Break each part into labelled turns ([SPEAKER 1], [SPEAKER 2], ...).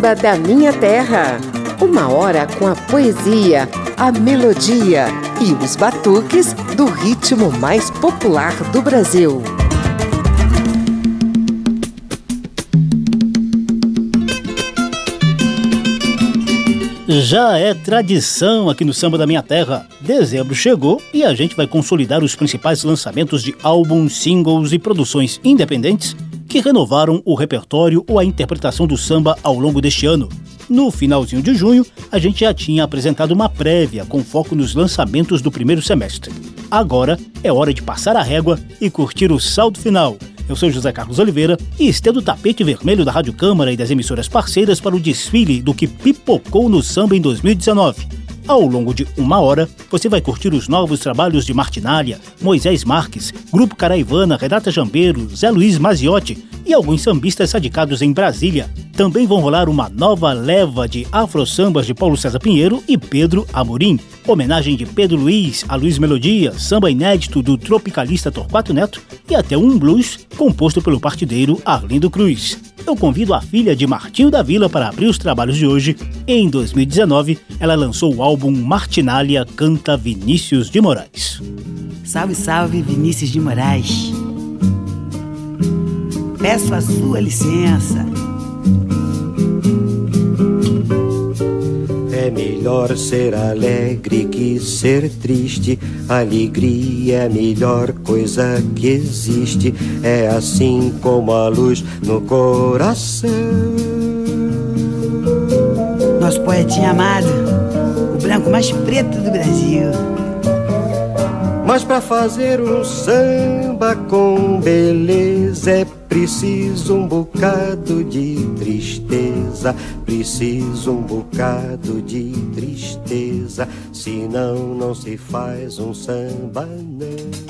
[SPEAKER 1] Samba da Minha Terra. Uma hora com a poesia, a melodia e os batuques do ritmo mais popular do Brasil.
[SPEAKER 2] Já é tradição aqui no Samba da Minha Terra. Dezembro chegou e a gente vai consolidar os principais lançamentos de álbuns, singles e produções independentes que renovaram o repertório ou a interpretação do samba ao longo deste ano. No finalzinho de junho, a gente já tinha apresentado uma prévia com foco nos lançamentos do primeiro semestre. Agora é hora de passar a régua e curtir o saldo final eu sou José Carlos Oliveira e estendo o tapete vermelho da Rádio Câmara e das emissoras parceiras para o desfile do que pipocou no samba em 2019. Ao longo de uma hora, você vai curtir os novos trabalhos de Martinália, Moisés Marques, Grupo Caraivana, Renata Jambeiro, Zé Luiz Maziotti e alguns sambistas radicados em Brasília. Também vão rolar uma nova leva de afro-sambas de Paulo César Pinheiro e Pedro Amorim, homenagem de Pedro Luiz a Luiz Melodia, samba inédito do tropicalista Torquato Neto e até um blues composto pelo partideiro Arlindo Cruz. Eu convido a filha de Martinho da Vila para abrir os trabalhos de hoje. Em 2019, ela lançou o álbum Martinália Canta Vinícius de Moraes.
[SPEAKER 3] Salve, salve, Vinícius de Moraes. Peço a sua licença
[SPEAKER 4] É melhor ser alegre que ser triste. Alegria é a melhor coisa que existe. É assim como a luz no coração.
[SPEAKER 3] Nosso poetinha amado, o branco mais preto do Brasil.
[SPEAKER 4] Mas para fazer um samba com beleza é Preciso um bocado de tristeza, preciso um bocado de tristeza, senão não se faz um samba não.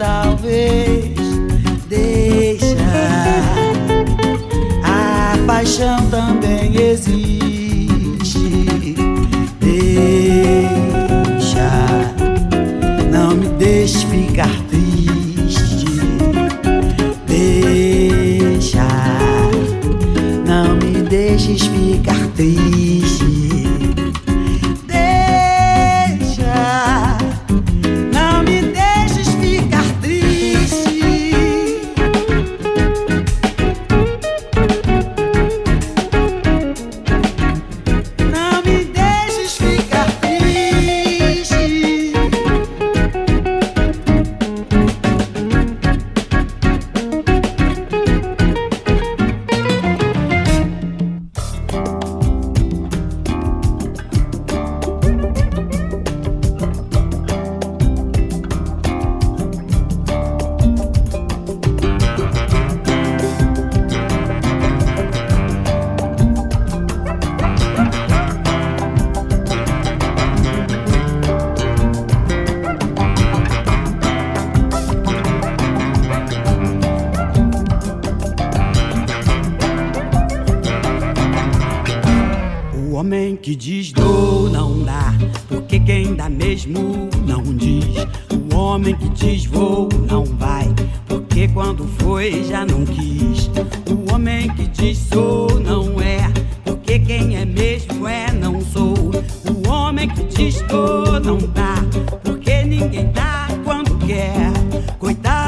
[SPEAKER 3] existe.
[SPEAKER 4] Homem que diz dou não dá, porque quem dá mesmo não diz. O homem que diz vou não vai, porque quando foi já não quis. O homem que diz sou não é, porque quem é mesmo é não sou. O homem que diz dou não dá, porque ninguém dá quando quer. Coitado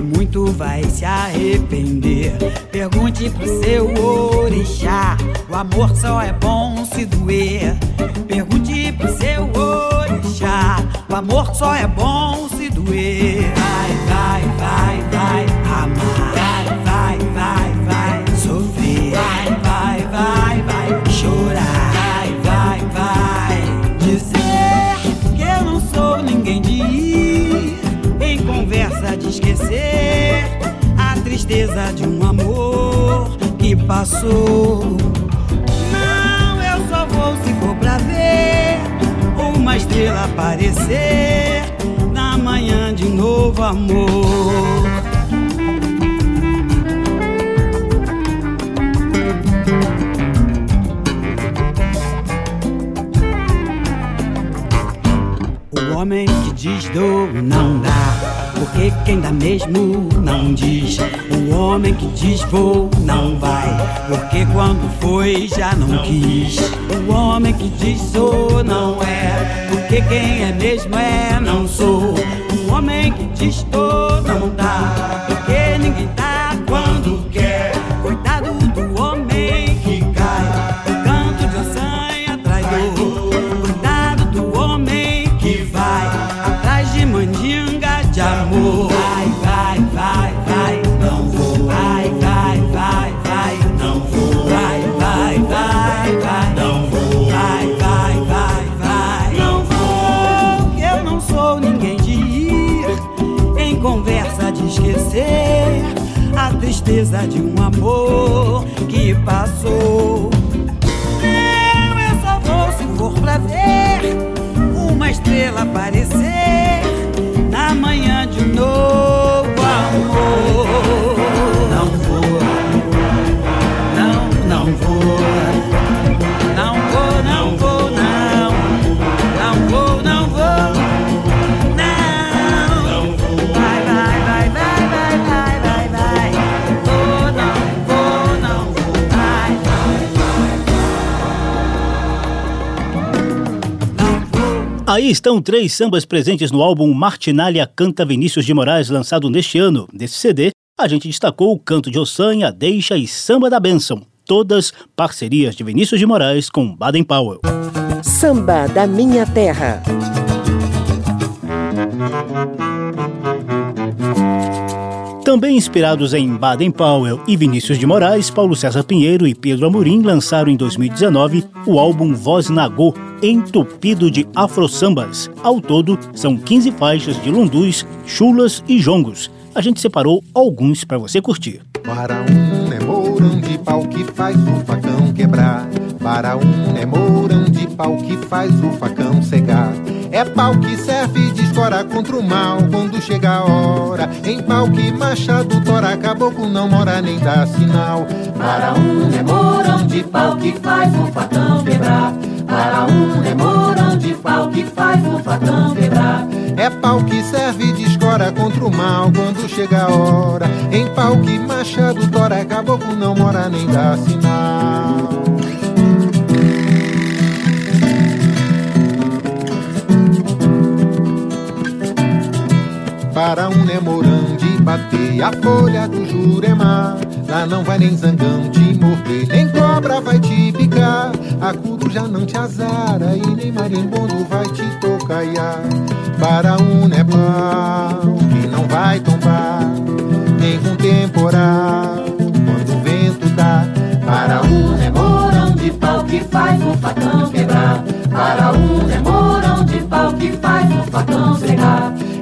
[SPEAKER 4] Muito vai se arrepender. Pergunte pro seu orixá: o amor só é bom se doer. Pergunte pro seu orixá: o amor só é bom se doer. Vai, vai, vai, vai, amar. De um amor que passou. Não, eu só vou se for pra ver uma estrela aparecer na manhã de novo amor. O homem que diz dou não dá, porque quem dá mesmo não diz. O homem que diz vou não vai, porque quando foi já não quis. O homem que diz sou não é, porque quem é mesmo é não sou. O homem que diz tô não dá, porque ninguém tristeza de um amor que passou. Não, eu só vou se for pra ver uma estrela aparecer
[SPEAKER 2] Aí estão três sambas presentes no álbum Martinália Canta Vinícius de Moraes, lançado neste ano. Desse CD, a gente destacou o Canto de Ossanha, Deixa e Samba da Bênção. Todas parcerias de Vinícius de Moraes com Baden Powell.
[SPEAKER 1] Samba da Minha Terra.
[SPEAKER 2] Também inspirados em Baden Powell e Vinícius de Moraes, Paulo César Pinheiro e Pedro Amorim lançaram em 2019 o álbum Voz Nagô, entupido de afro-sambas. Ao todo, são 15 faixas de lundus, chulas e jongos. A gente separou alguns para você curtir.
[SPEAKER 5] Para um é mourão de pau que faz o facão quebrar. Para um é mourão de pau que faz o facão cegar. É pau que serve de escora contra o mal quando chega a hora. Em pau que machado tora, caboclo não mora nem dá sinal.
[SPEAKER 6] Para um é mourão de pau que faz o facão quebrar. Para um mourão de pau que faz o facão quebrar.
[SPEAKER 5] É pau que serve de escora contra o mal quando chega a hora. Em pau que machado tora, caboclo não mora nem dá sinal. Para um nemorão de bater a folha do Jurema. Lá não vai nem zangão te morder, nem cobra vai te picar. Acudo já não te azara e nem marimbondo vai te tocaiar. Para um nepal que não vai tombar Nem com temporal, quando o vento dá.
[SPEAKER 6] Para um mourão de pau que faz o facão quebrar. Para um mourão de pau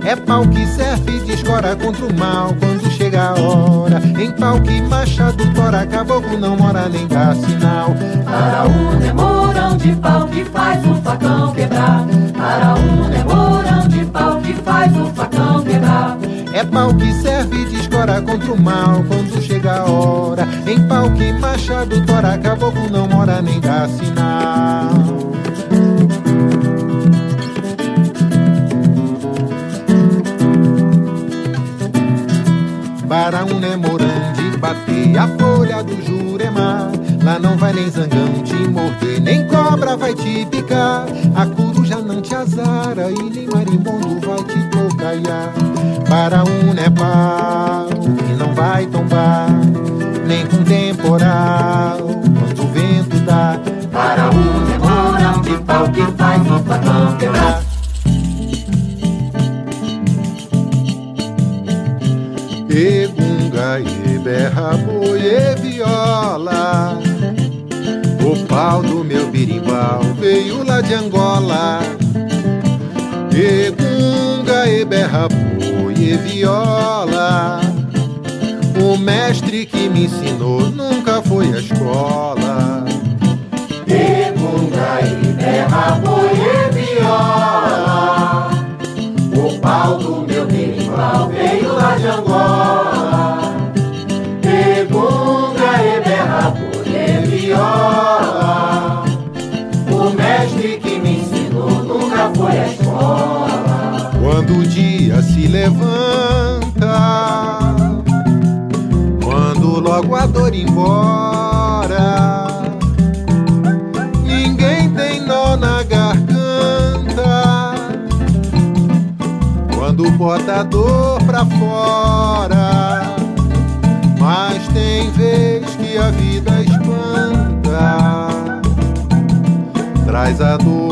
[SPEAKER 5] É pau que serve de escora contra o mal quando chega a hora. Em pau que machado tora, caboclo não mora nem dá sinal.
[SPEAKER 6] Araúna é morão de pau que faz o facão quebrar. Araúna é morão de pau que faz o facão quebrar.
[SPEAKER 5] É pau que serve de escora contra o mal quando chega a hora. Em pau que machado tora, caboclo não mora nem dá sinal. Para um nemorande bater a folha do Jurema. Lá não vai nem zangão te morder, nem cobra vai te picar. A coruja não te azara e nem marimbondo vai te tocaiar. Para um nepal que não vai tombar, nem com temporal, quando o vento dá.
[SPEAKER 6] Para um nemorão de pau que faz o facão quebrar.
[SPEAKER 5] Berra, boi e viola. O pau do meu birimbau veio lá de Angola. Egunga e berra, boi e viola. O mestre que me ensinou nunca foi à escola.
[SPEAKER 6] Egunga e berra, boi e viola. O pau do meu berimbau veio lá de Angola.
[SPEAKER 5] Quando o dia se levanta, quando logo a dor embora, ninguém tem nó na garganta. Quando bota a dor pra fora, mas tem vez que a vida espanta. Traz a dor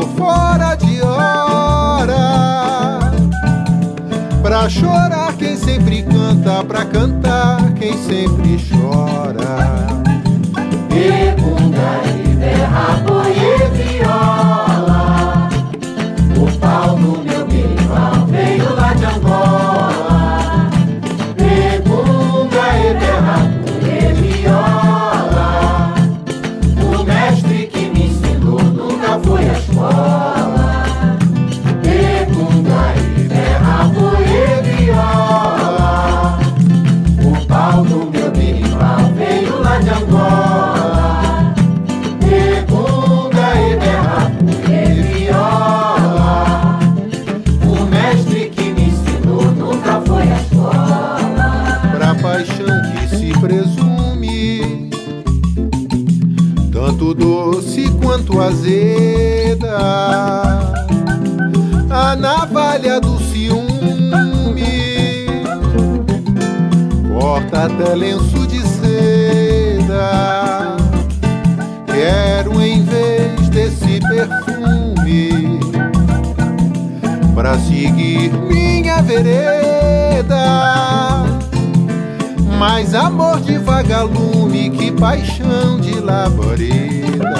[SPEAKER 5] até lenço de seda. Quero em vez desse perfume pra seguir minha vereda. Mais amor de vagalume que paixão de labareda.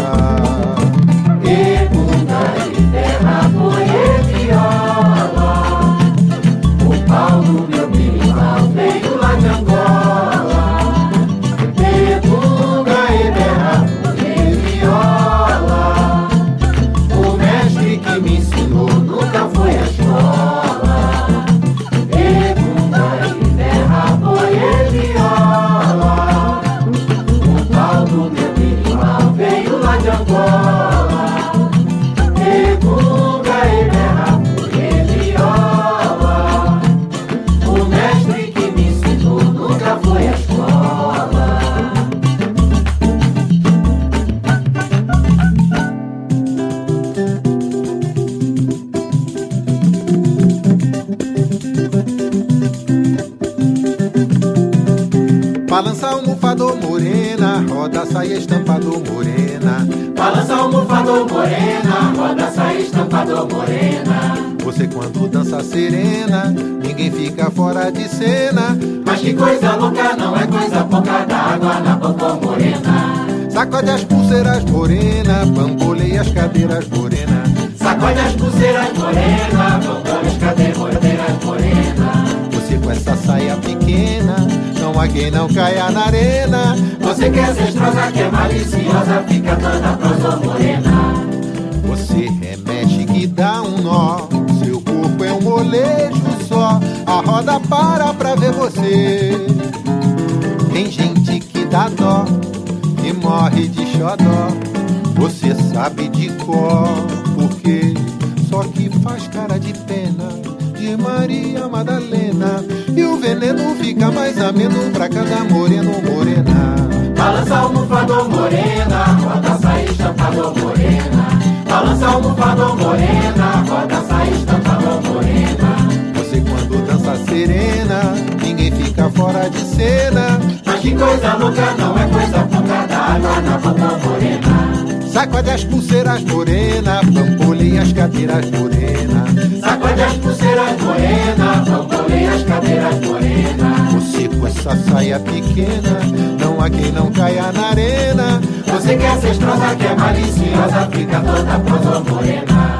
[SPEAKER 5] Madalena. E o veneno fica mais ameno pra cada moreno morena.
[SPEAKER 6] Balança almofador morena, roda sair estampador morena. Balança almofador morena, roda sair estampador morena.
[SPEAKER 5] Você quando dança serena, ninguém fica fora de cena.
[SPEAKER 6] Mas que coisa louca, não é coisa pouca da água na boca morena.
[SPEAKER 5] Sacode as pulseiras morena, bamboleia as cadeiras morena.
[SPEAKER 6] Sacode as pulseiras morena, bamboleia as cadeiras morena.
[SPEAKER 5] Você com essa saia pequena, não há quem não caia na arena.
[SPEAKER 6] Você que é cestrosa, que é maliciosa, fica toda prosa morena.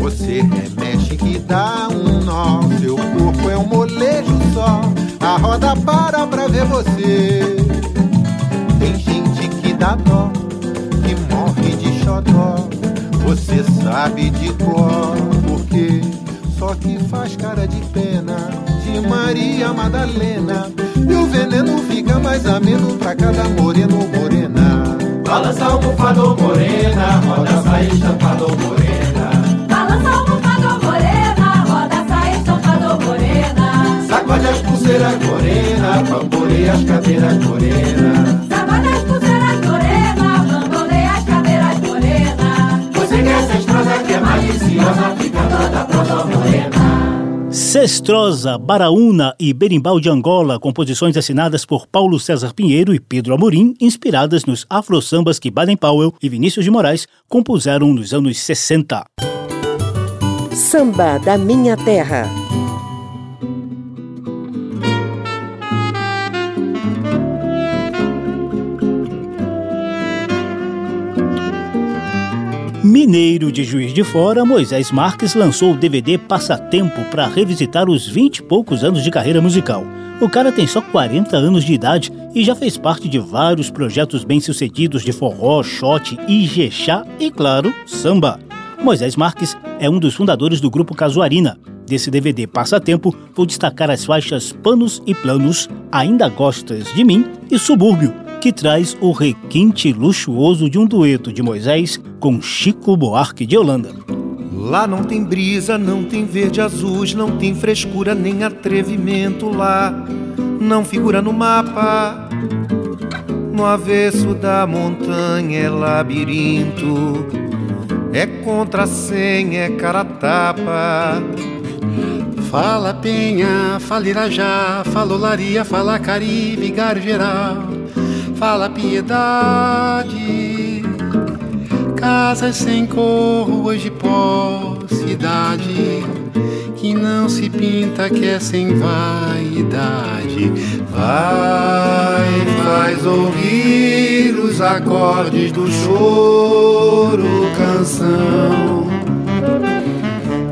[SPEAKER 5] Você remexe que dá um nó, seu corpo é um molejo só. A roda para pra ver você. Tem gente que dá dó, que morre de xodó. Você sabe de cor, só que faz cara de pena de Maria Madalena. E o veneno fica mais ameno pra cada moreno morena.
[SPEAKER 6] Balança almofador morena, roda sair estampador morena.
[SPEAKER 7] Balança almofador morena, roda sair estampador morena.
[SPEAKER 6] Sacode as pulseiras morena, bamboleia as cadeiras morena.
[SPEAKER 7] Morena.
[SPEAKER 6] Cestrosa,
[SPEAKER 2] Baraúna e Berimbau de Angola, composições assinadas por Paulo César Pinheiro e Pedro Amorim, inspiradas nos afro-sambas que Baden Powell e Vinícius de Moraes compuseram nos anos 60.
[SPEAKER 1] Samba da Minha Terra.
[SPEAKER 2] Mineiro de Juiz de Fora, Moisés Marques lançou o DVD Passatempo para revisitar os 20 e poucos anos de carreira musical. O cara tem só 40 anos de idade e já fez parte de vários projetos bem-sucedidos de forró, shot, ijexá e, claro, samba. Moisés Marques é um dos fundadores do grupo Casuarina. Desse DVD Passatempo, vou destacar as faixas Panos e Planos, Ainda Gostas de Mim e Subúrbio, que traz o requinte luxuoso de um dueto de Moisés com Chico Buarque de Holanda.
[SPEAKER 8] Lá não tem brisa, não tem verde azuis, não tem frescura nem atrevimento lá. Não figura no mapa. No avesso da montanha é labirinto. É contrassenha, é cara tapa.
[SPEAKER 9] Fala Penha, fala Irajá, fala Olaria, fala Caribe, Geral, fala Piedade. Casas sem cor, ruas de pó, cidade que não se pinta, que é sem vaidade. Vai, faz ouvir os acordes do choro, canção.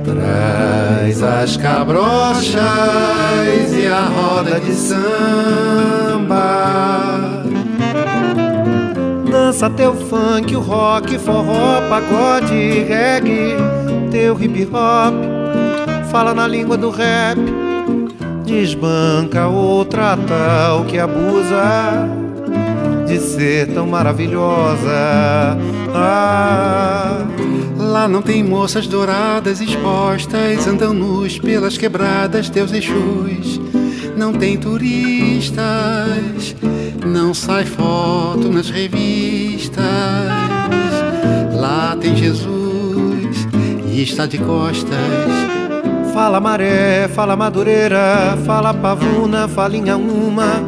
[SPEAKER 9] Traz as cabrochas e a roda de samba.
[SPEAKER 8] Dança teu funk, o rock, forró, pagode, reggae, teu hip hop. Fala na língua do rap, desbanca outra tal que abusa de ser tão maravilhosa. Ah,
[SPEAKER 9] Lá não tem moças douradas expostas, andam nus pelas quebradas, teus exus. Não tem turistas, não sai foto revistas. Lá tem Jesus e está de costas.
[SPEAKER 8] Fala maré, fala madureira, fala pavuna, fala uma,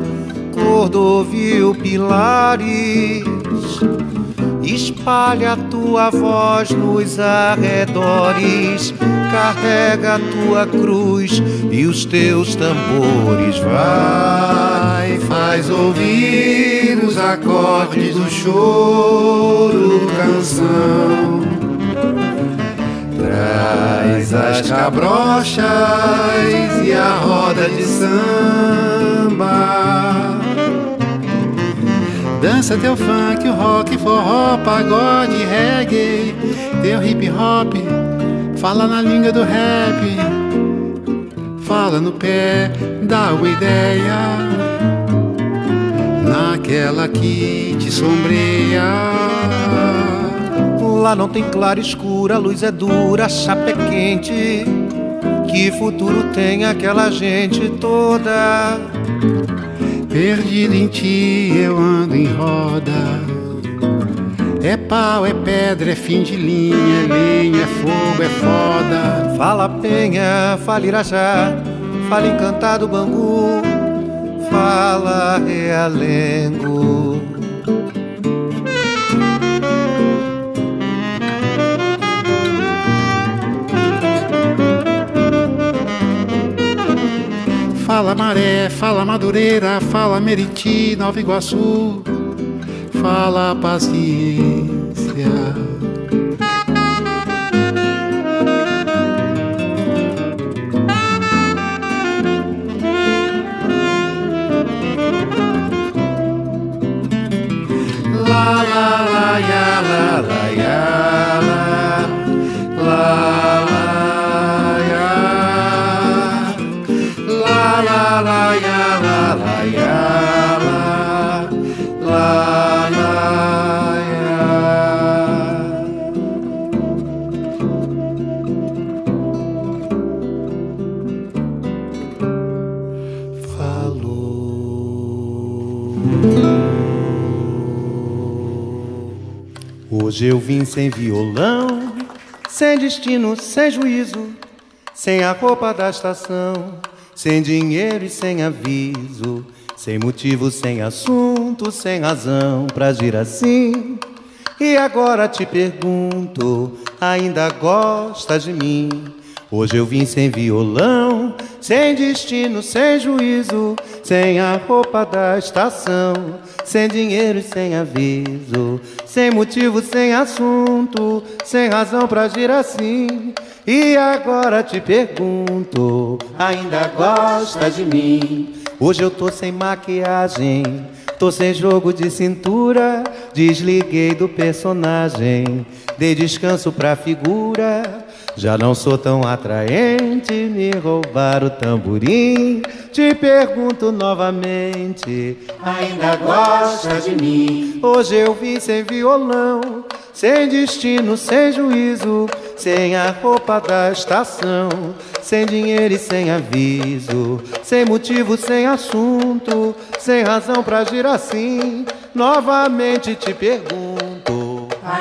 [SPEAKER 8] cordovil, pilares. Espalha tua voz nos arredores, carrega a tua cruz e os teus tambores.
[SPEAKER 9] Vai, faz ouvir os acordes do choro, canção. Traz as cabrochas e a roda de samba. Dança teu funk, o rock, forró, pagode, reggae, teu hip hop, fala na língua do rap, fala no pé, dá uma ideia, naquela que te sombreia.
[SPEAKER 8] Lá não tem claro escuro, a luz é dura, a chapa é quente. Que futuro tem aquela gente toda?
[SPEAKER 9] Perdido em ti eu ando em roda. É pau, é pedra, é fim de linha, é lenha, é fogo, é foda.
[SPEAKER 8] Fala penha, fala irajá, fala encantado bangu, fala realengo.
[SPEAKER 9] Fala Maré, fala Madureira, fala Meriti, Nova Iguaçu, fala Paciência.
[SPEAKER 8] Hoje eu vim sem violão, sem destino, sem juízo, sem a roupa da estação, sem dinheiro e sem aviso, sem motivo, sem assunto, sem razão pra agir assim. E agora te pergunto, ainda gosta de mim? Hoje eu vim sem violão, sem destino, sem juízo, sem a roupa da estação, sem dinheiro e sem aviso, sem motivo, sem assunto, sem razão pra agir assim. E agora te pergunto, ainda gosta de mim? Hoje eu tô sem maquiagem, tô sem jogo de cintura, desliguei do personagem, dei descanso pra figura. Já não sou tão atraente, me roubar o tamborim. Te pergunto novamente, ainda gosta de mim? Hoje eu vim sem violão, sem destino, sem juízo, sem a roupa da estação, sem dinheiro e sem aviso, sem motivo, sem assunto, sem razão pra agir assim. Novamente te pergunto.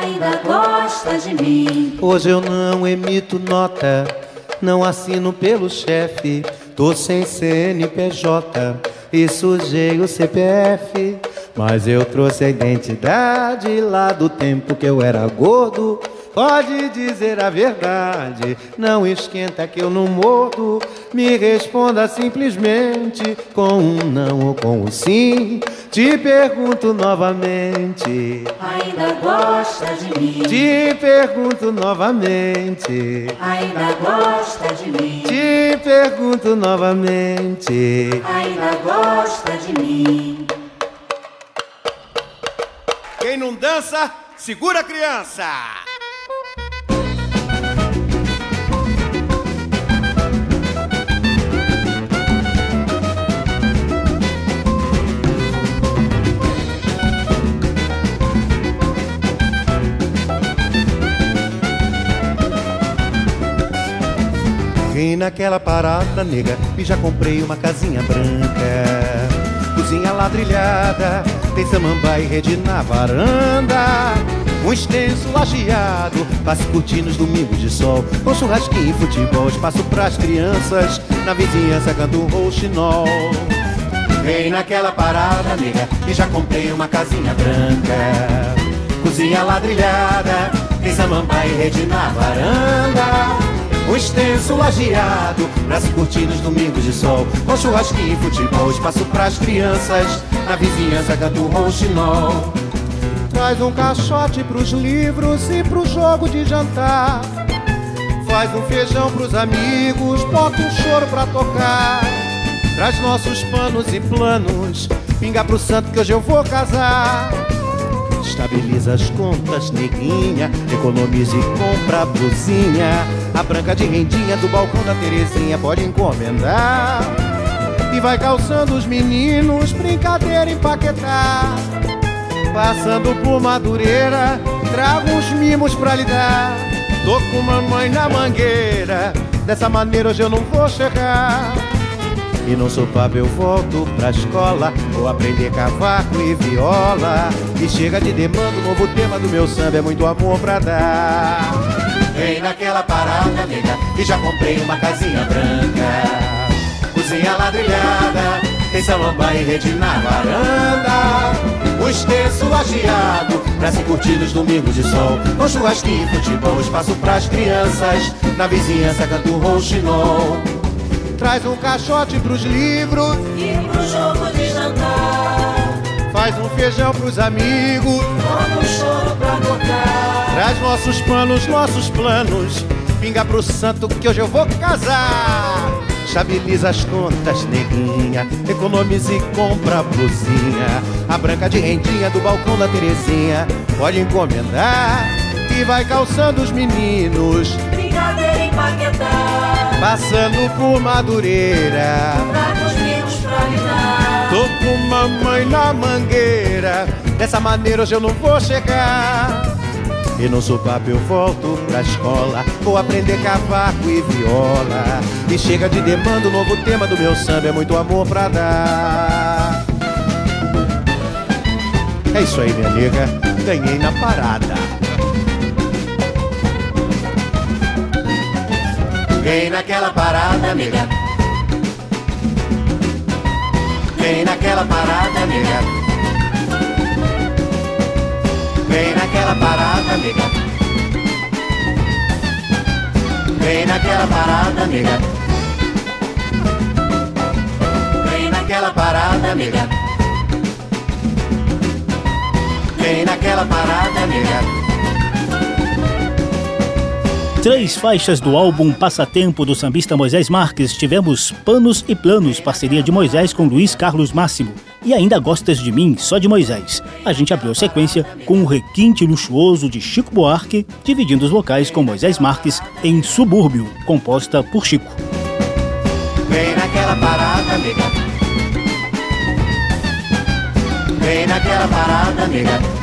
[SPEAKER 7] Ainda gosta de mim?
[SPEAKER 8] Hoje eu não emito nota, não assino pelo chefe. Tô sem CNPJ e sujei o CPF. Mas eu trouxe a identidade lá do tempo que eu era gordo. Pode dizer a verdade, não esquenta que eu não mordo. Me responda simplesmente com um não ou com um sim. Te pergunto novamente.
[SPEAKER 7] Ainda gosta de mim?
[SPEAKER 8] Te pergunto novamente.
[SPEAKER 7] Ainda gosta de mim?
[SPEAKER 8] Te pergunto novamente.
[SPEAKER 7] Ainda gosta de mim?
[SPEAKER 10] Quem não dança, segura a criança.
[SPEAKER 8] Vim naquela parada, nega, e já comprei uma casinha branca. Cozinha ladrilhada, tem samambaia e rede na varanda. Um extenso lajeado, passe curtindo os domingos de sol. Com churrasquinho e futebol, espaço pras crianças. Na vizinhança canto um rouxinol. Vem naquela parada, nega, e já comprei uma casinha branca. Cozinha ladrilhada, tem samambaia e rede na varanda. Um extenso lajeado pra se curtir nos domingos de sol. Com churrasquinho e futebol, espaço pras crianças Na vizinhança canto um rouxinol. Traz um caixote pros livros e pro jogo de jantar. Faz um feijão pros amigos, bota um choro pra tocar. Traz nossos panos e planos, pinga pro santo que hoje eu vou casar. Estabiliza as contas, neguinha, economize e compra a blusinha. A branca de rendinha do balcão da Terezinha pode encomendar. E vai calçando os meninos, brincadeira empaquetar. Passando por Madureira, trago uns mimos pra lhe dar. Tô com mamãe na mangueira, dessa maneira hoje eu não vou chegar. E no sopapo eu volto pra escola Vou aprender cavaco e viola. E chega de demanda, o novo tema do meu samba É muito amor pra dar.
[SPEAKER 6] Vem naquela parada, nega E já comprei uma casinha branca. Cozinha ladrilhada Tem samambaia e rede na varanda. O extenso agiado Pra se curtir nos domingos de sol. Com churrasquinho, futebol Espaço pras crianças. Na vizinhança canto rouxinol
[SPEAKER 8] Traz um caixote pros livros.
[SPEAKER 7] E pro jogo de jantar.
[SPEAKER 8] Faz um feijão pros amigos.
[SPEAKER 7] Toma um choro pra tocar
[SPEAKER 8] Traz nossos panos, nossos planos. Pinga pro santo que hoje eu vou casar. Estabiliza as contas, neguinha. Economize e compra a blusinha. A branca de rendinha do balcão da Terezinha. Pode encomendar. E vai calçando os meninos Passando por Madureira.
[SPEAKER 7] Pra
[SPEAKER 8] Tô com mamãe na mangueira. Dessa maneira hoje eu não vou chegar. E no sopapo eu volto pra escola. Vou aprender cavaco e viola. E chega de demanda, o novo tema do meu samba. É muito amor pra dar. É isso aí, minha nega Ganhei na parada
[SPEAKER 6] Vem naquela parada, nega. Vem naquela parada, nega. Vem naquela parada, nega. Vem naquela parada, nega. Vem naquela parada, nega. Vem naquela parada, nega.
[SPEAKER 2] Três faixas do álbum Passatempo do sambista Moisés Marques tivemos Panos e Planos, parceria de Moisés com Luiz Carlos Máximo, e ainda Gostas de Mim, só de Moisés. A gente abriu a sequência com o requinte luxuoso de Chico Buarque, dividindo os vocais com Moisés Marques em Subúrbio, composta por Chico.
[SPEAKER 6] Vem naquela parada, nega. Vem naquela parada, nega.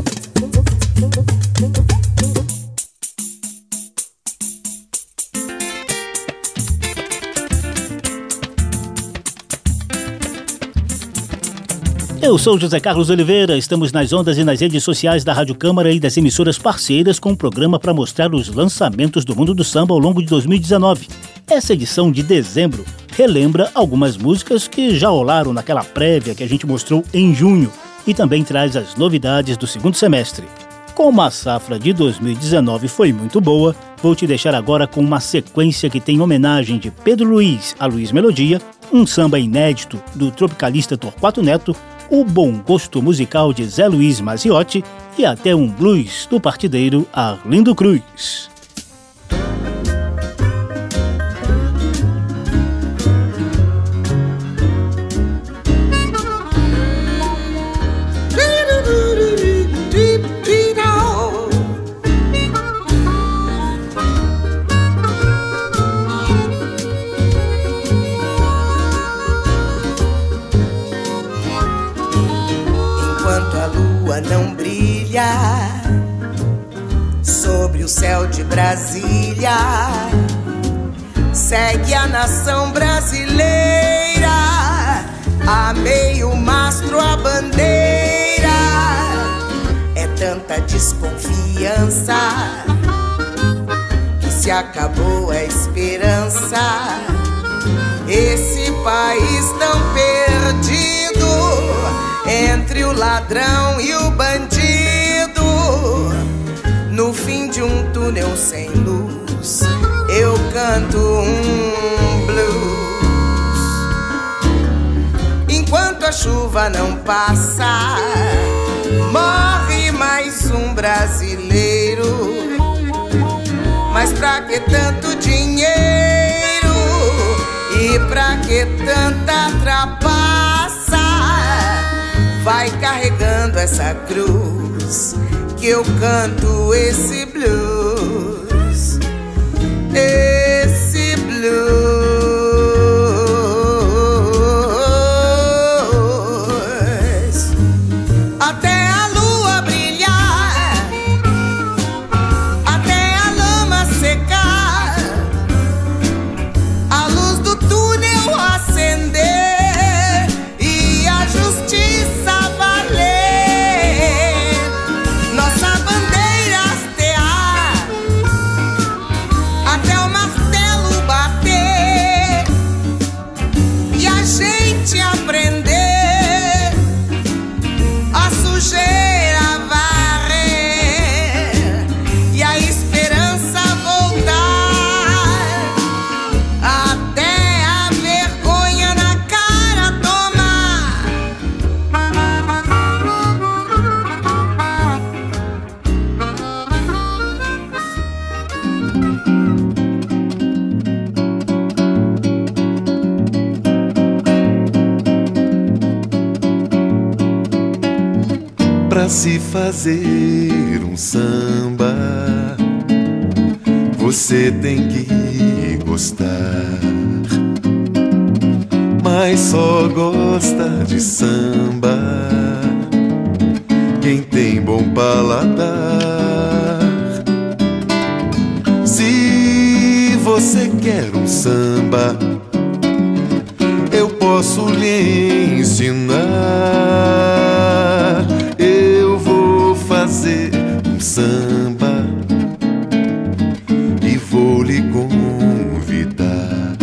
[SPEAKER 2] Eu sou José Carlos Oliveira, estamos nas ondas e nas redes sociais da Rádio Câmara e das emissoras parceiras com um programa para mostrar os lançamentos do mundo do samba ao longo de 2019. Essa edição de dezembro relembra algumas músicas que já rolaram naquela prévia que a gente mostrou em junho e também traz as novidades do segundo semestre. Como a safra de 2019 foi muito boa, vou te deixar agora com uma sequência que tem homenagem de Pedro Luiz a Luiz Melodia, um samba inédito do tropicalista Torquato Neto o bom gosto musical de Zé Luiz Maziotti e até um blues do partideiro Arlindo Cruz.
[SPEAKER 11] Sobre o céu de Brasília, segue a nação brasileira a meio mastro a bandeira. É tanta desconfiança se acabou a esperança. Esse país tão perdido entre o ladrão e o sem luz, eu canto um blues. Enquanto a chuva não passa, morre mais um brasileiro. Mas pra que tanto dinheiro? E pra que tanta trapaça? Vai carregando essa cruz que eu canto esse blues. Esse blues.
[SPEAKER 12] Fazer um samba, você tem que gostar. Mas só gosta de samba quem tem bom paladar. Se você quer um samba, eu posso lhe ensinar. Samba e vou lhe convidar.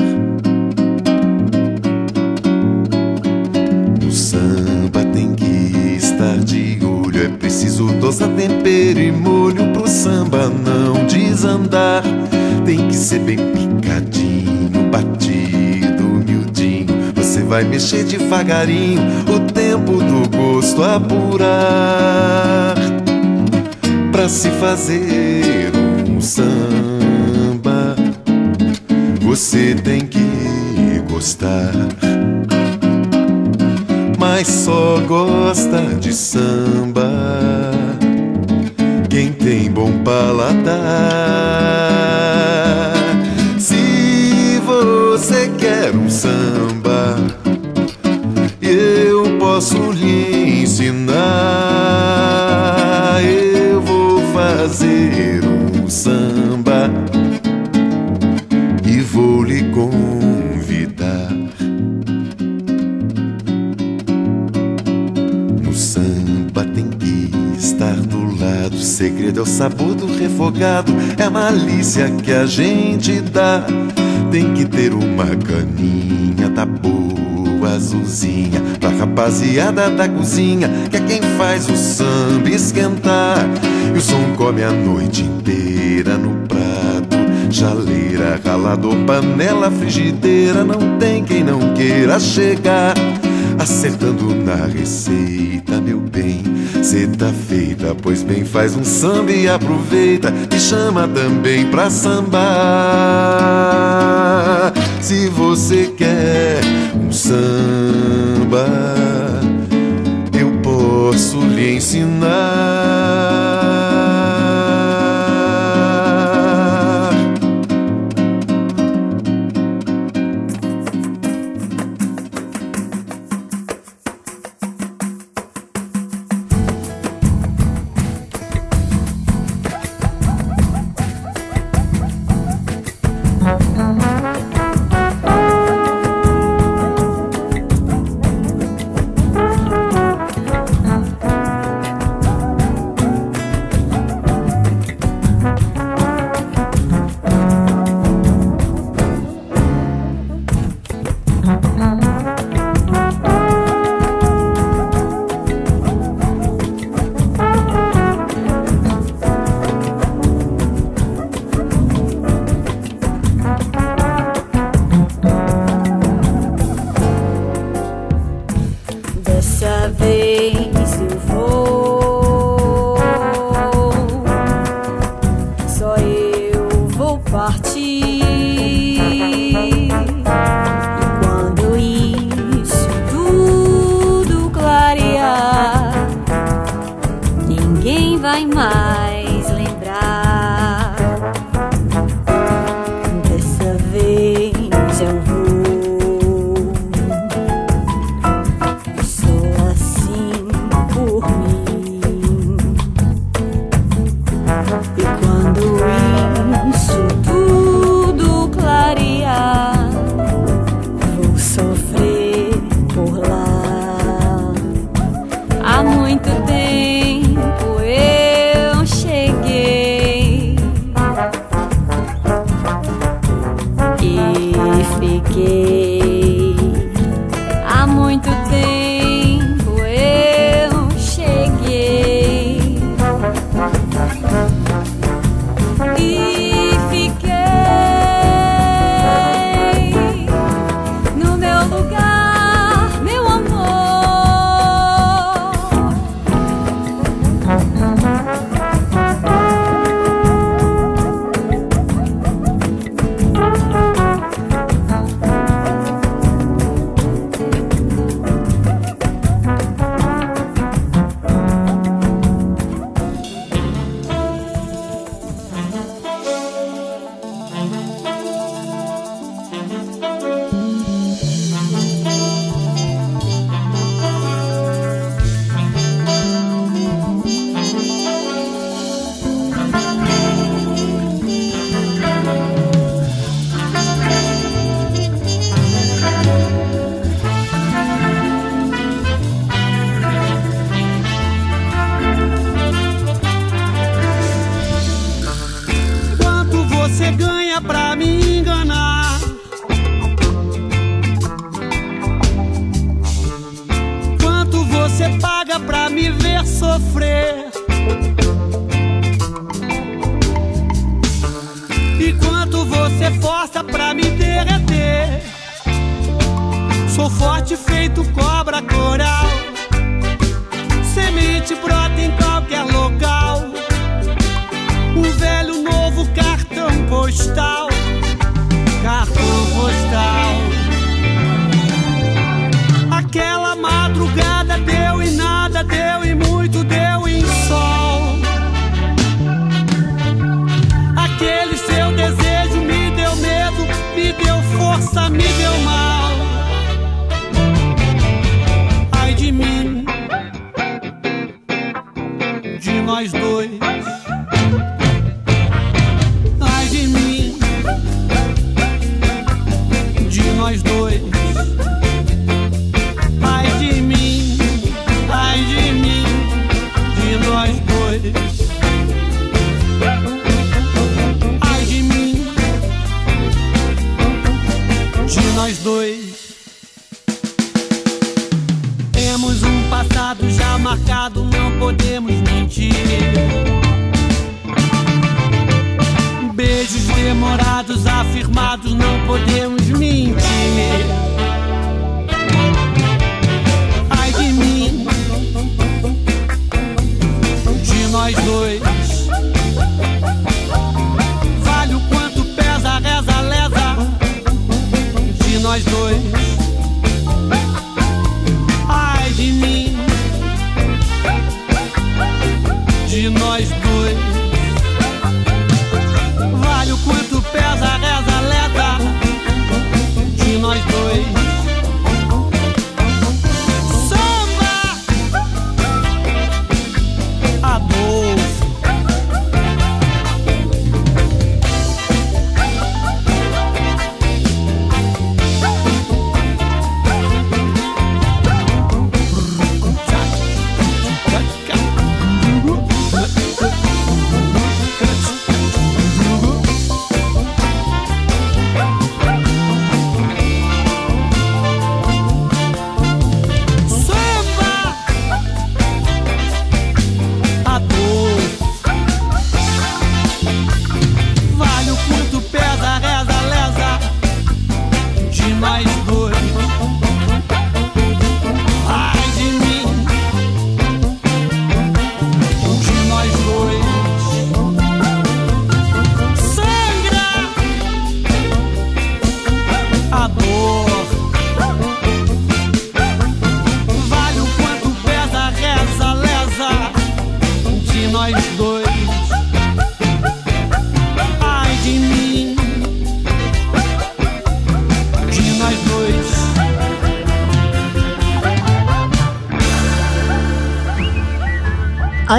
[SPEAKER 12] No samba tem que estar de olho, é preciso dosar tempero e molho pro samba não desandar. Tem que ser bem picadinho, batido, miudinho. Você vai mexer devagarinho, o tempo do gosto apurar. Pra se fazer um samba, você tem que gostar. Mas só gosta de samba quem tem bom paladar. Se você quer um samba, eu posso lhe ensinar. O segredo é o sabor do refogado, é a malícia que a gente dá. Tem que ter uma caninha, tá boa, azulzinha. Pra rapaziada da cozinha, que é quem faz o samba esquentar. E o som come a noite inteira no prato. Jaleira, ralador, panela, frigideira. Não tem quem não queira chegar. Acertando na receita, meu bem, cê tá feita, pois bem faz um samba e aproveita e chama também pra sambar. Se você quer um samba, eu posso lhe ensinar.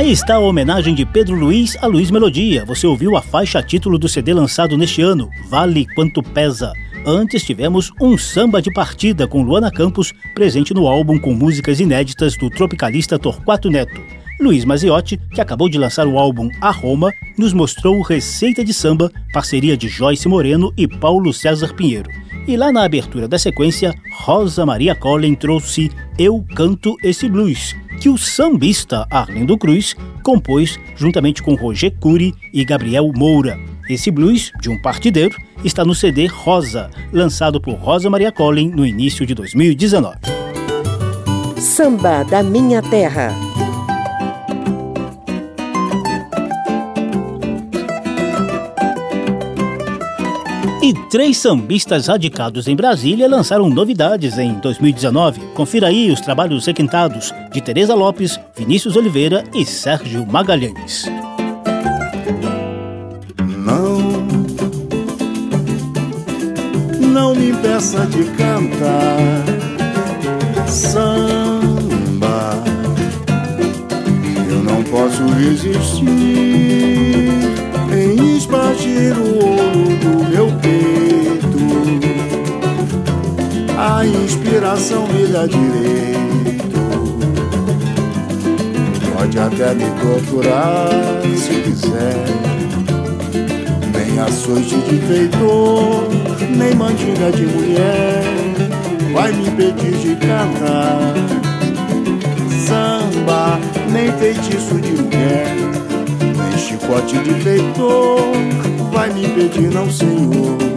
[SPEAKER 2] Está a homenagem de Pedro Luiz a Luiz Melodia. Você ouviu a faixa título do CD lançado neste ano, Vale Quanto Pesa. Antes tivemos um samba de partida com Luana Campos, presente no álbum com músicas inéditas do tropicalista Torquato Neto. Luiz Maziotti, que acabou de lançar o álbum A Roma, nos mostrou Receita de Samba, parceria de Joyce Moreno e Paulo César Pinheiro. E lá na abertura da sequência, Rosa Maria Collen trouxe Eu Canto Esse Blues, que o sambista Arlindo Cruz compôs juntamente com Roger Cury e Gabriel Moura. Esse blues, de um partideiro, está no CD Rosa, lançado por Rosa Maria Collin no início de 2019.
[SPEAKER 1] Samba da Minha Terra.
[SPEAKER 2] E três sambistas radicados em Brasília lançaram novidades em 2019. Confira aí os trabalhos requintados de Tereza Lopes, Vinícius Oliveira e Sérgio Magalhães.
[SPEAKER 13] Não, não me impeça de cantar samba. Eu não posso resistir em espargir o ouro do A inspiração me dá direito. Pode até me torturar se quiser. Nem açoite de feitor, nem mandinga de mulher vai me impedir de cantar. Samba, nem feitiço de mulher nem chicote de feitor vai me impedir, não, senhor.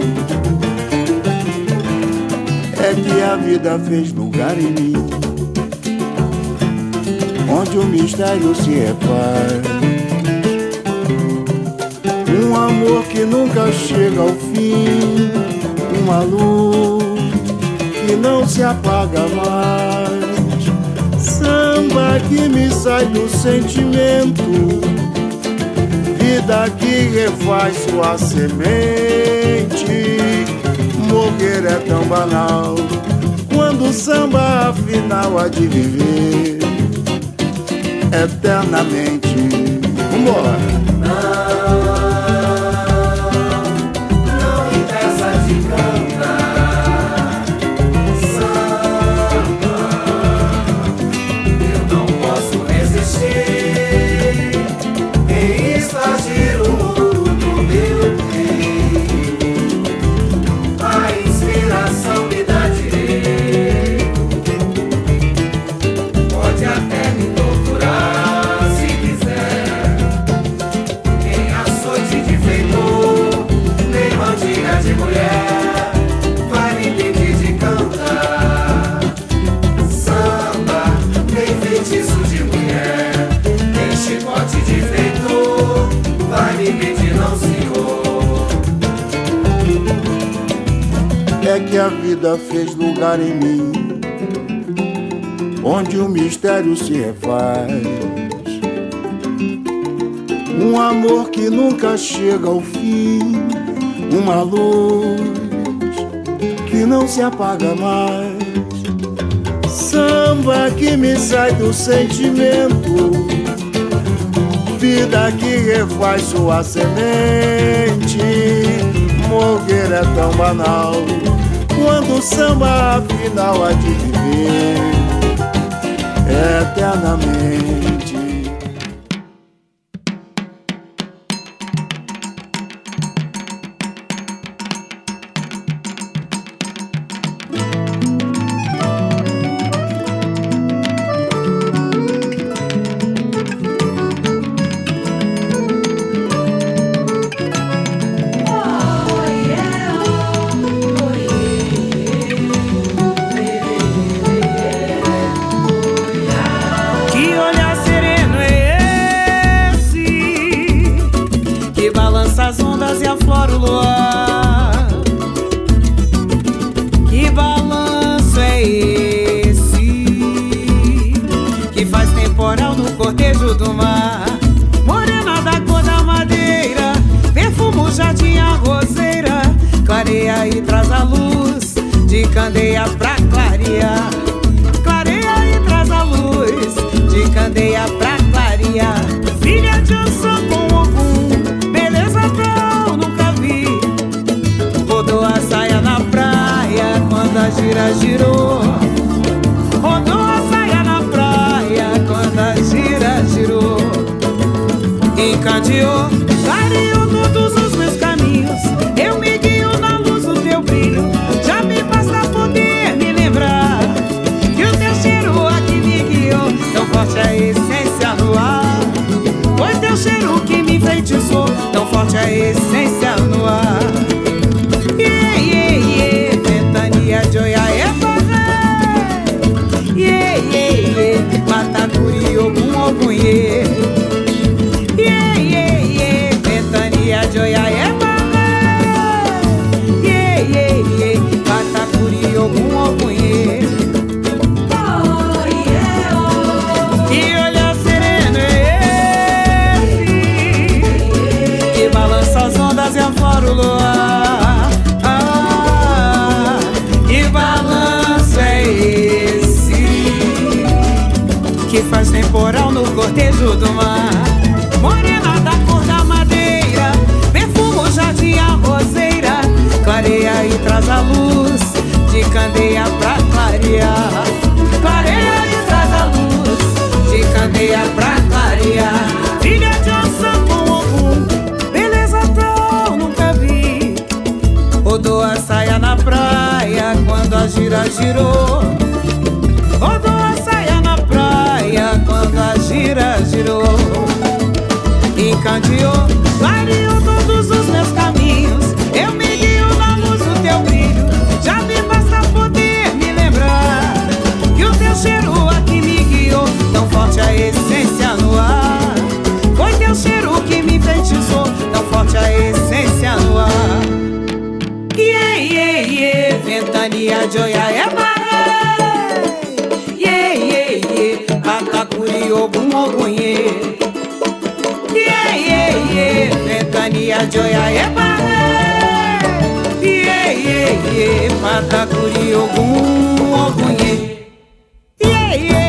[SPEAKER 13] É que a vida fez lugar em mim, onde o mistério se refaz. Um amor que nunca chega ao fim, uma luz que não se apaga mais. Samba que me sai do sentimento vida que refaz sua semente. Morrer é tão banal quando o samba afinal há de viver eternamente. Vambora!
[SPEAKER 6] Não
[SPEAKER 13] que a vida fez lugar em mim, onde o mistério se refaz. Um amor que nunca chega ao fim, uma luz que não se apaga mais. Samba que me sai do sentimento, vida que refaz sua semente. Morrer é tão banal quando o samba afinal há de viver eternamente.
[SPEAKER 14] Ogun, Ogunye, yeah. yẹn.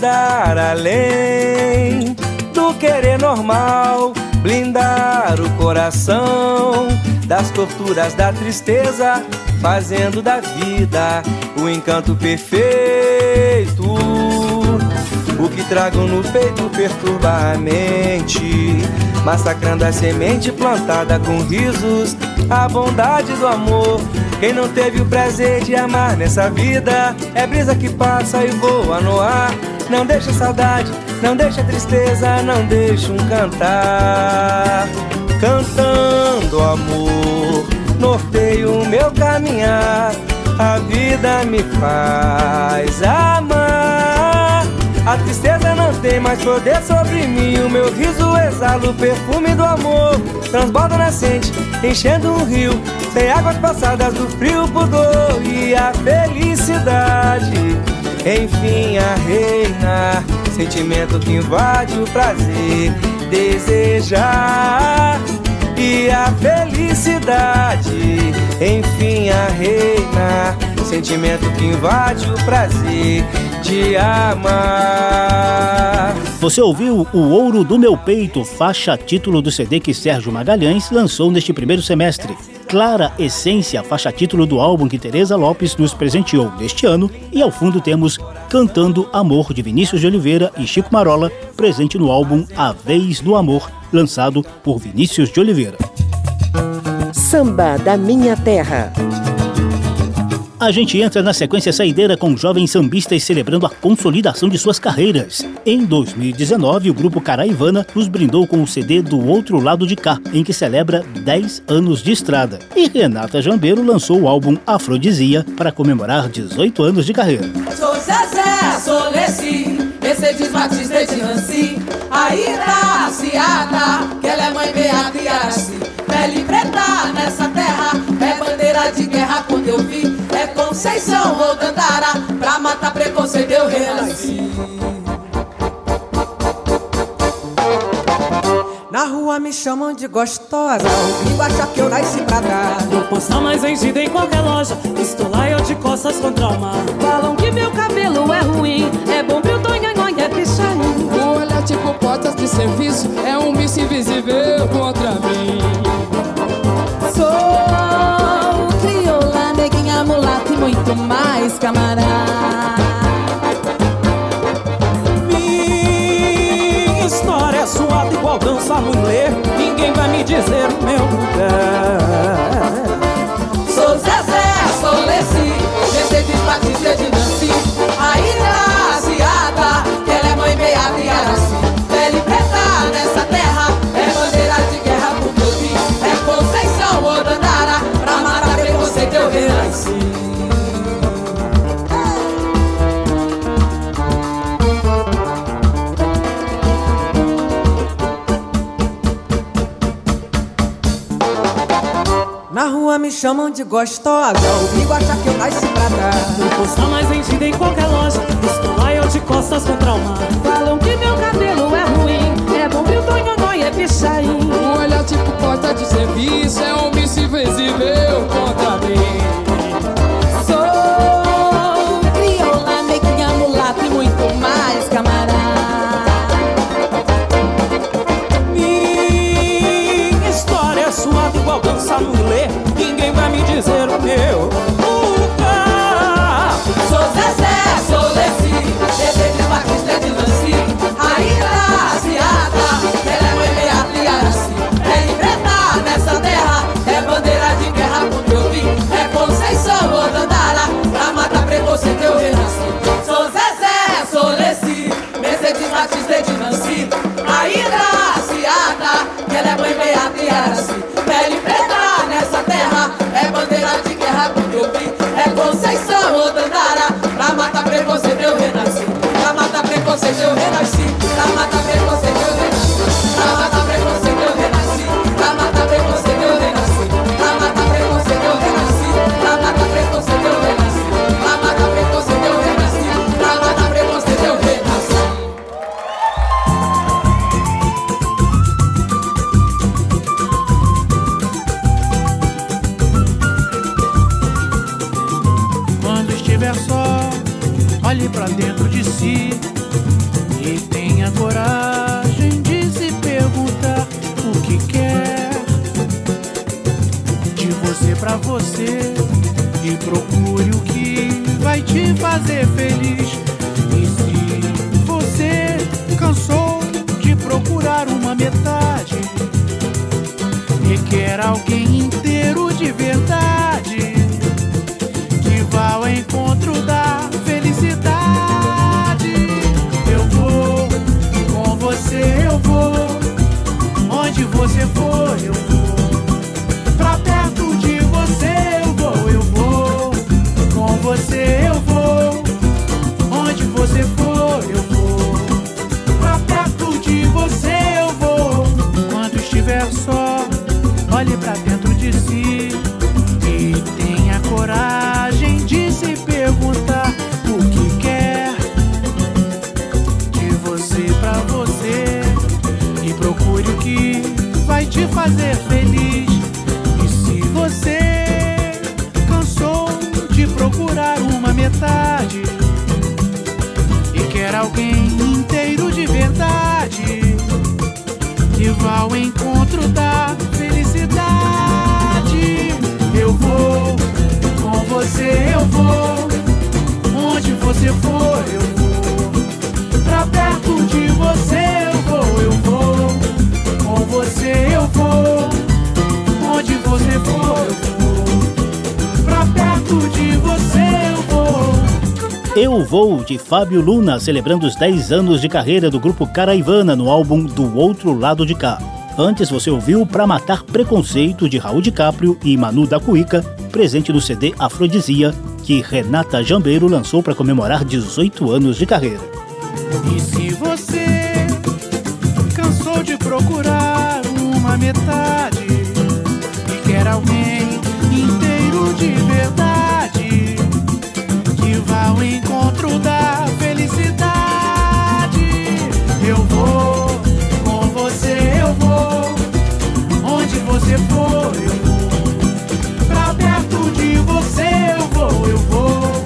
[SPEAKER 14] É
[SPEAKER 15] se dar além do querer normal, blindar o coração das torturas da tristeza, fazendo da vida o encanto perfeito. O que trago no peito perturba a mente, massacrando a semente plantada com risos, a bondade do amor. Quem não teve o prazer de amar nessa vida é brisa que passa e voa no ar. Não deixa saudade, não deixa tristeza, não deixa um cantar. Cantando amor, norteio o meu caminhar. A vida me faz amar. A tristeza não tem mais poder sobre mim. O meu riso exala o perfume do amor. Transborda nascente, enchendo um rio. Sem águas passadas do frio, pudor e a felicidade. Enfim, a reina. Sentimento que invade o prazer. Desejar e a felicidade. Enfim, a reina. Sentimento que invade o prazer de amar.
[SPEAKER 2] Você ouviu O Ouro do Meu Peito, faixa título do CD que Sérgio Magalhães lançou neste primeiro semestre. Clara Essência, faixa título do álbum que Teresa Lopes nos presenteou neste ano. E ao fundo temos Cantando Amor de Vinícius de Oliveira e Chico Marola, presente no álbum A Vez do Amor, lançado por Vinícius de Oliveira.
[SPEAKER 1] Samba da Minha Terra.
[SPEAKER 2] A gente entra na sequência saideira com jovens sambistas celebrando a consolidação de suas carreiras. Em 2019, o grupo Caraivana nos brindou com o CD Do Outro Lado de Cá, em que celebra 10 anos de estrada. E Renata Jambeiro lançou o álbum Afrodisia para comemorar 18 anos de carreira.
[SPEAKER 7] Sou Zezé, sou de que ela é mãe Beatriz, pele preta nessa terra, é bandeira de guerra Conceição ou Dandara, pra matar preconceito eu renasci.
[SPEAKER 14] Na rua me chamam de gostosa, o gringo acha que eu nasci pra dar.
[SPEAKER 16] Não posso mais vendida em qualquer loja, estou lá e eu de costas contra o mar.
[SPEAKER 17] Falam que meu cabelo é ruim, é bom pro tonhanhonha é pichain.
[SPEAKER 18] O olhar tipo portas de serviço, é um bicho invisível contra mim.
[SPEAKER 17] Sou aguento mais, camarada.
[SPEAKER 15] Minha história é suada igual dança mulher. Ninguém vai me dizer o meu lugar.
[SPEAKER 14] gostosa. Eu
[SPEAKER 16] Vou, de
[SPEAKER 2] Fábio Luna, celebrando os 10 anos de carreira do grupo Caraivana no álbum Do Outro Lado de Cá. Antes você ouviu Pra Matar Preconceito, de Raul DiCaprio e Manu da Cuica, presente no CD Afrodisia, que Renata Jambeiro lançou para comemorar 18 anos de carreira.
[SPEAKER 8] E se você cansou de procurar uma metade e quer alguém inteiro de verdade?
[SPEAKER 14] Ao encontro da felicidade. Eu vou, com você eu vou, onde você for eu vou, pra perto de você eu vou, eu vou.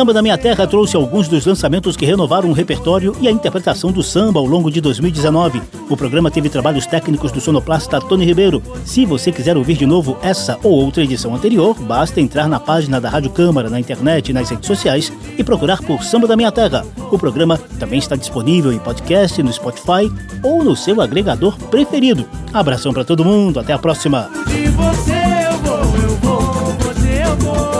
[SPEAKER 2] Samba da Minha Terra trouxe alguns dos lançamentos que renovaram o repertório e a interpretação do samba ao longo de 2019. O programa teve trabalhos técnicos do sonoplasta Tony Ribeiro. Se você quiser ouvir de novo essa ou outra edição anterior, basta entrar na página da Rádio Câmara na internet e nas redes sociais e procurar por Samba da Minha Terra. O programa também está disponível em podcast, no Spotify ou no seu agregador preferido. Abração para todo mundo, até a próxima.
[SPEAKER 14] De você eu vou, eu vou, você eu vou,